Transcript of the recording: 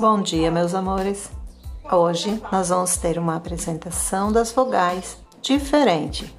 Bom dia, meus amores. Hoje nós vamos ter uma apresentação das vogais diferente.